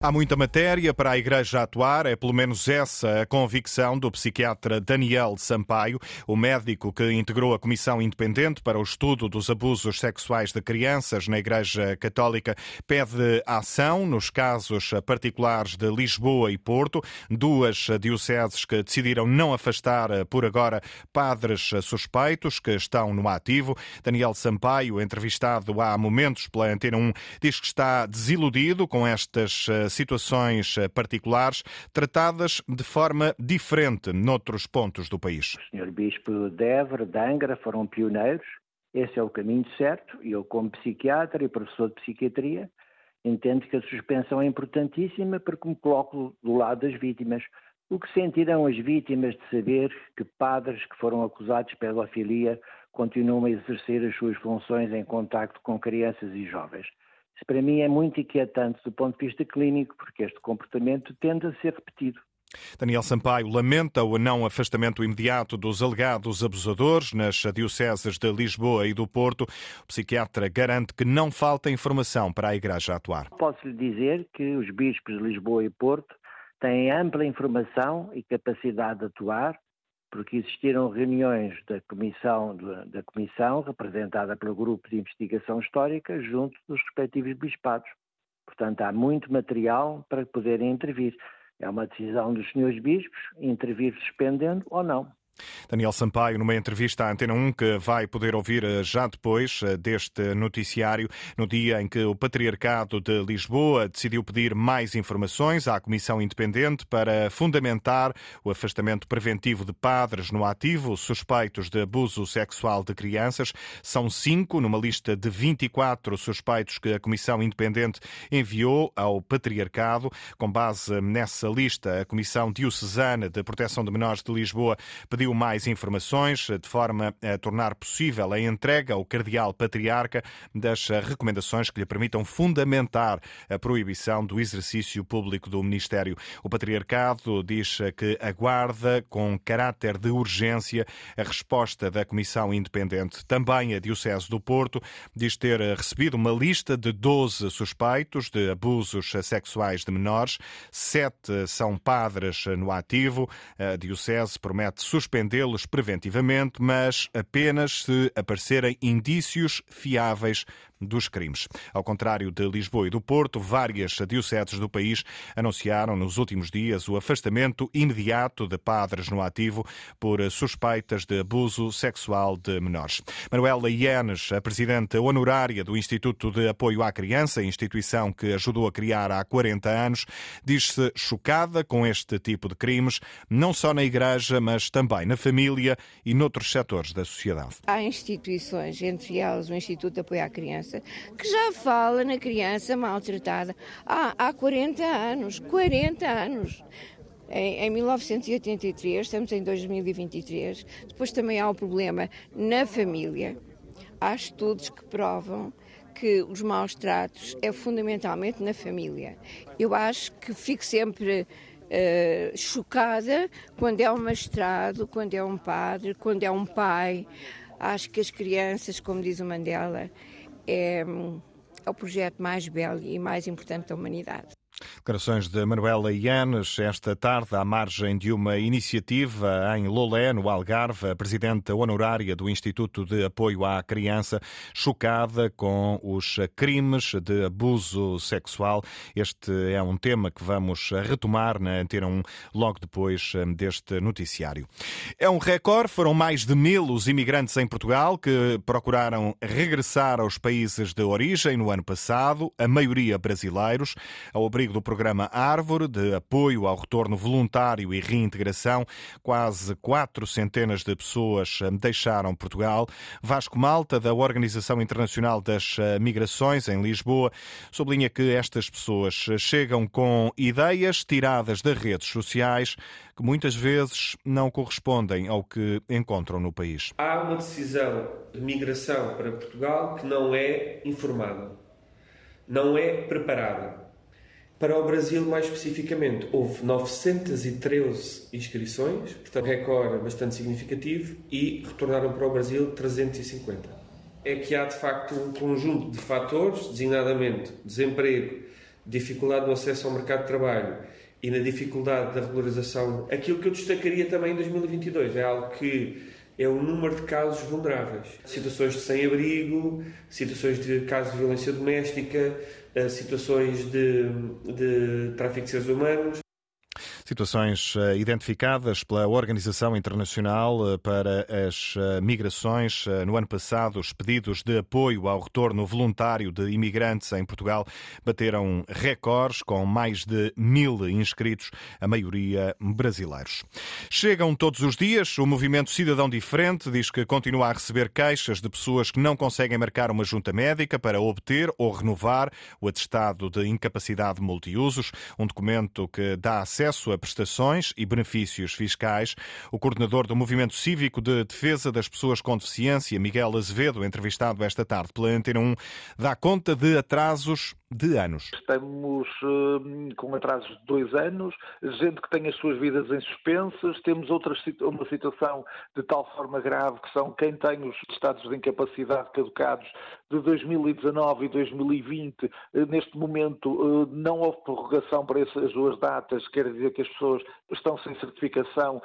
Há muita matéria para a Igreja atuar, é pelo menos essa a convicção do psiquiatra Daniel Sampaio, o médico que integrou a Comissão Independente para o Estudo dos Abusos Sexuais de Crianças na Igreja Católica, pede ação nos casos particulares de Lisboa e Porto, duas dioceses que decidiram não afastar por agora padres suspeitos que estão no ativo. Daniel Sampaio, entrevistado há momentos pela Antena 1, diz que está desiludido com estas situações eh, particulares tratadas de forma diferente noutros pontos do país. O Sr. Bispo de Évora, de Angra, foram pioneiros. Esse é o caminho certo. Eu, como psiquiatra e professor de psiquiatria, entendo que a suspensão é importantíssima porque me coloco do lado das vítimas. O que sentirão as vítimas de saber que padres que foram acusados de pedofilia continuam a exercer as suas funções em contacto com crianças e jovens? Isso para mim é muito inquietante do ponto de vista clínico, porque este comportamento tende a ser repetido. Daniel Sampaio lamenta o não afastamento imediato dos alegados abusadores nas dioceses de Lisboa e do Porto. O psiquiatra garante que não falta informação para a Igreja atuar. Posso lhe dizer que os bispos de Lisboa e Porto têm ampla informação e capacidade de atuar porque existiram reuniões da comissão, da comissão representada pelo grupo de investigação histórica junto dos respectivos bispados. Portanto, há muito material para poderem intervir. É uma decisão dos senhores bispos intervir suspendendo ou não. Daniel Sampaio, numa entrevista à Antena 1 que vai poder ouvir eh, já depois eh, deste noticiário, no dia em que o Patriarcado de Lisboa decidiu pedir mais informações à Comissão Independente para fundamentar o afastamento preventivo de padres no ativo suspeitos de abuso sexual de crianças. São cinco numa lista de 24 suspeitos que a Comissão Independente enviou ao Patriarcado. Com base nessa lista, a Comissão Diocesana de Proteção de Menores de Lisboa pediu pediu mais informações de forma a tornar possível a entrega ao Cardeal Patriarca das recomendações que lhe permitam fundamentar a proibição do exercício público do Ministério. O Patriarcado diz que aguarda com caráter de urgência a resposta da Comissão Independente. Também a Diocese do Porto diz ter recebido uma lista de 12 suspeitos de abusos sexuais de menores. Sete são padres no ativo. A Diocese promete suspender suspendê-los preventivamente, mas apenas se aparecerem indícios fiáveis dos crimes. Ao contrário de Lisboa e do Porto, várias dioceses do país anunciaram nos últimos dias o afastamento imediato de padres no ativo por suspeitas de abuso sexual de menores. Manuela Ienes, a presidente honorária do Instituto de Apoio à Criança, instituição que ajudou a criar há 40 anos, diz-se chocada com este tipo de crimes, não só na Igreja, mas também na família e noutros setores da sociedade. Há instituições, entre elas o Instituto de Apoio à Criança, criança, que já fala na criança maltratada há, há 40 anos. 40 anos. Em, em 1983, estamos em 2023. Depois também há o problema na família. Há estudos que provam que os maus tratos é fundamentalmente na família. Eu acho que fico sempre uh, chocada quando é um magistrado, quando é um padre, quando é um pai. Acho que as crianças, como diz o Mandela, é, é o projeto mais belo e mais importante da humanidade. Declarações de Manuela Ianes esta tarde à margem de uma iniciativa em Lolé, no Algarve, a presidenta honorária do Instituto de Apoio à Criança, chocada com os crimes de abuso sexual. Este é um tema que vamos retomar na Antena 1 logo depois deste noticiário. É um recorde, foram mais de mil os imigrantes em Portugal que procuraram regressar aos países de origem no ano passado, a maioria brasileiros, ao abrigo do programa Árvore, de apoio ao retorno voluntário e reintegração. Quase quatro centenas de pessoas eh, deixaram Portugal. Vasco Malta, da Organização Internacional das eh, Migrações, em Lisboa, sublinha que estas pessoas eh, chegam com ideias tiradas das redes sociais que muitas vezes não correspondem ao que encontram no país. Há uma decisão de migração para Portugal que não é informada, não é preparada. Para o Brasil, mais especificamente, houve 913 inscrições, portanto, um recorde bastante significativo, e retornaram para o Brasil 350. É que há, de facto, um conjunto de fatores, designadamente desemprego, dificuldade no acesso ao mercado de trabalho e na dificuldade da regularização, aquilo que eu destacaria também em 2022 é algo que é o número de casos vulneráveis. Situações de sem-abrigo, situações de casos de violência doméstica, eh, situações de, de tráfico de seres humanos. Situações eh, identificadas pela Organização Internacional eh, para as eh, Migrações. No ano passado, os pedidos de apoio ao retorno voluntário de imigrantes em Portugal bateram recordes, com mais de mil inscritos, a maioria brasileiros. Chegam todos os dias. O movimento Cidadão Diferente diz que continua a receber queixas de pessoas que não conseguem marcar uma junta médica para obter ou renovar o atestado de incapacidade multiusos, um documento que dá acesso a prestações e benefícios fiscais. O coordenador do Movimento Cívico de Defesa das Pessoas com Deficiência, Miguel Azevedo, entrevistado esta tarde pela Antena 1, dá conta de atrasos de anos. Estamos uh, com atrasos de dois anos, gente que tem as suas vidas em suspensas, temos outra uma situação de tal forma grave que são quem tem os estados de incapacidade caducados de 2019 e 2020. Uh, eh, neste momento uh, não houve prorrogação para essas duas datas, quer dizer que as pessoas estão sem certificação,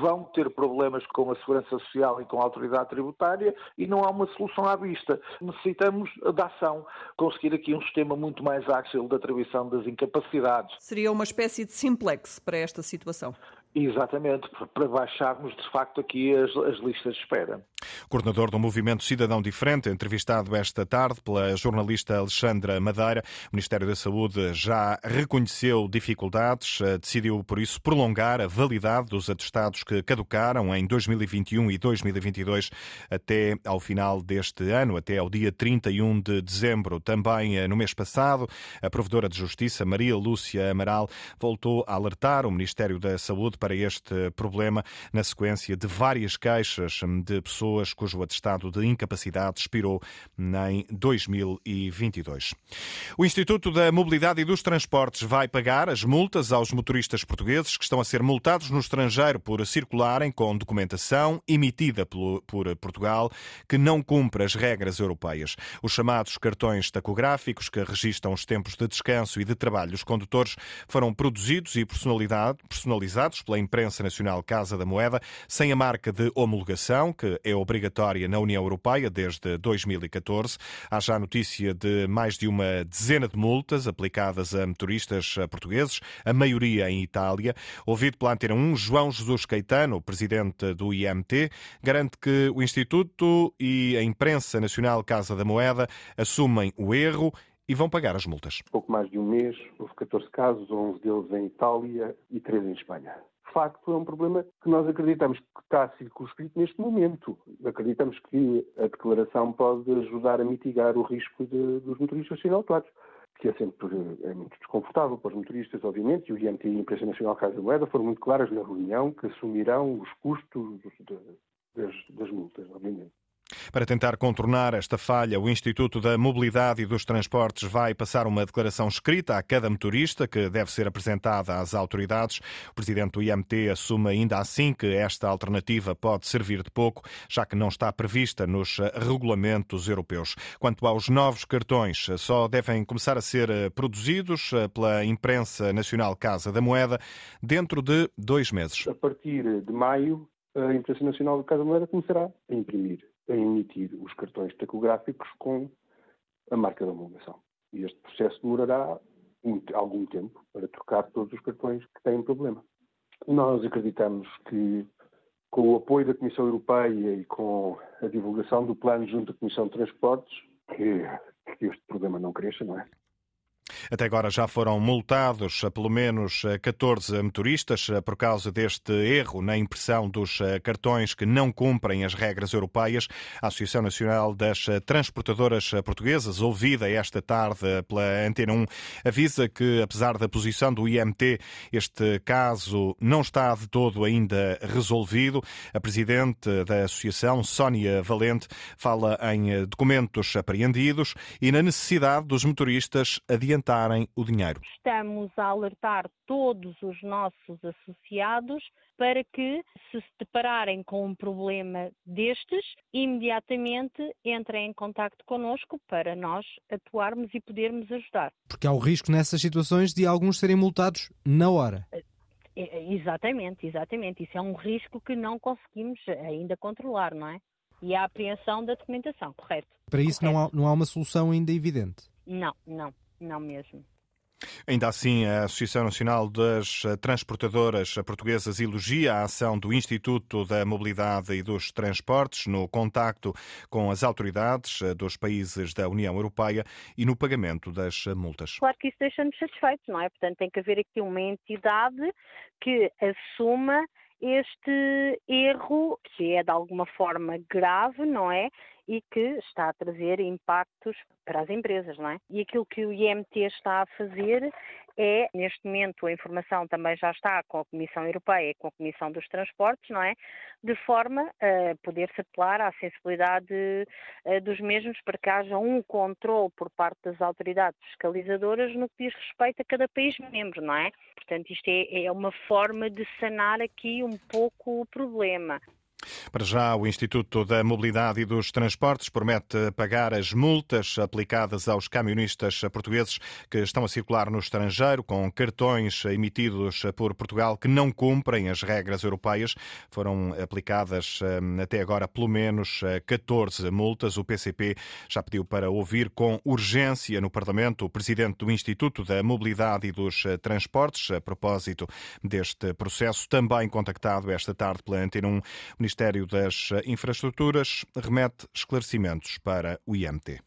vão ter problemas com a Segurança Social e com a Autoridade Tributária e não há uma solução à vista. Necessitamos da ação, conseguir aqui um sistema muito muito mais ágil da atribuição das incapacidades. Seria uma espécie de simplex para esta situação? Exatamente, para baixarmos de facto aqui as, as, listas de espera. Coordenador do Movimento Cidadão Diferente, entrevistado esta tarde pela jornalista Alexandra Madeira, o Ministério da Saúde já reconheceu dificuldades, eh, decidiu por isso prolongar a validade dos atestados que caducaram em 2021 e 2022 até ao final deste ano, até ao dia 31 de dezembro. Também eh, no mês passado, a Provedora de Justiça, Maria Lúcia Amaral, voltou a alertar o Ministério da Saúde para este problema na sequência de várias queixas de pessoas cujo atestado de incapacidade expirou em 2022. O Instituto da Mobilidade e dos Transportes vai pagar as multas aos motoristas portugueses que estão a ser multados no estrangeiro por circularem com documentação emitida por Portugal que não cumpre as regras europeias. Os chamados cartões tacográficos que registram os tempos de descanso e de trabalho dos condutores foram produzidos e personalizados pela imprensa nacional Casa da Moeda, sem a marca de homologação, que é obrigatória na União Europeia desde 2014. Há já notícia de mais de uma dezena de multas aplicadas a motoristas portugueses, a maioria em Itália. Ouvido pela Antena 1, João Jesus Caetano, presidente do IMT, garante que o Instituto e a imprensa nacional Casa da Moeda assumem o erro e vão pagar as multas. Pouco mais de um mês, houve 14 casos, 11 deles em Itália e 3 em Espanha facto, é um problema que nós acreditamos que está circunscrito neste momento. Acreditamos que a declaração pode ajudar a mitigar o risco de, dos motoristas serem autuados, que é sempre é muito desconfortável para os motoristas, obviamente, e o IMT e a Empresa Nacional Casa da Moeda foram muito claras na reunião que assumirão os custos das, das multas, obviamente. Para tentar contornar esta falha, o Instituto da Mobilidade e dos Transportes vai passar uma declaração escrita a cada motorista que deve ser apresentada às autoridades. O presidente do IMT assume ainda assim que esta alternativa pode servir de pouco, já que não está prevista nos regulamentos europeus. Quanto aos novos cartões, só devem começar a ser produzidos pela imprensa nacional Casa da Moeda dentro de dois meses. A partir de maio, a imprensa nacional Casa da Moeda começará a imprimir a emitir os cartões tacográficos com a marca da homologação. E este processo demorará algum tempo para trocar todos os cartões que têm problema. Nós acreditamos que, com o apoio da Comissão Europeia e com a divulgação do plano junto à Comissão de Transportes, que, que este problema não cresça, não é? Até agora já foram multados pelo menos 14 motoristas por causa deste erro na impressão dos cartões que não cumprem as regras europeias. A Associação Nacional das Transportadoras Portuguesas, ouvida esta tarde pela Antena 1, avisa que, apesar da posição do IMT, este caso não está de todo ainda resolvido. A presidente da Associação, Sónia Valente, fala em documentos apreendidos e na necessidade dos motoristas adiantar preparem o dinheiro. Estamos a alertar todos os nossos associados para que, se se depararem com um problema destes, imediatamente entrem em contato connosco para nós atuarmos e podermos ajudar. Porque há o risco nessas situações de alguns serem multados na hora. Exatamente, exatamente. Isso é um risco que não conseguimos ainda controlar, não é? E a apreensão da documentação, correto? Para isso correto. Não, há, não há uma solução ainda evidente? Não, não, não mesmo. Ainda assim, a Associação Nacional das Transportadoras Portuguesas elogia a ação do Instituto da Mobilidade e dos Transportes no contacto com as autoridades dos países da União Europeia e no pagamento das multas. Claro que isso deixa-nos satisfeitos, não é? Portanto, tem que haver aqui uma entidade que assuma este erro, que é de alguma forma grave, não é? E que está a trazer impactos para as empresas, não é? E aquilo que o IMT está a fazer é, neste momento, a informação também já está com a Comissão Europeia e com a Comissão dos Transportes, não é? De forma a poder-se apelar à sensibilidade dos mesmos para que haja um controle por parte das autoridades fiscalizadoras no que diz respeito a cada país membro, não é? Portanto, isto é, é uma forma de sanar aqui um pouco o problema. Para já, o Instituto da Mobilidade e dos Transportes promete pagar as multas aplicadas aos camionistas portugueses que estão a circular no estrangeiro com cartões emitidos por Portugal que não cumprem as regras europeias. Foram aplicadas hum, até agora pelo menos 14 multas. O PCP já pediu para ouvir com urgência no Parlamento o presidente do Instituto da Mobilidade e dos Transportes a propósito deste processo, também contactado esta tarde pela Antena 1. Ministério das Infraestruturas remete esclarecimentos para o IMT.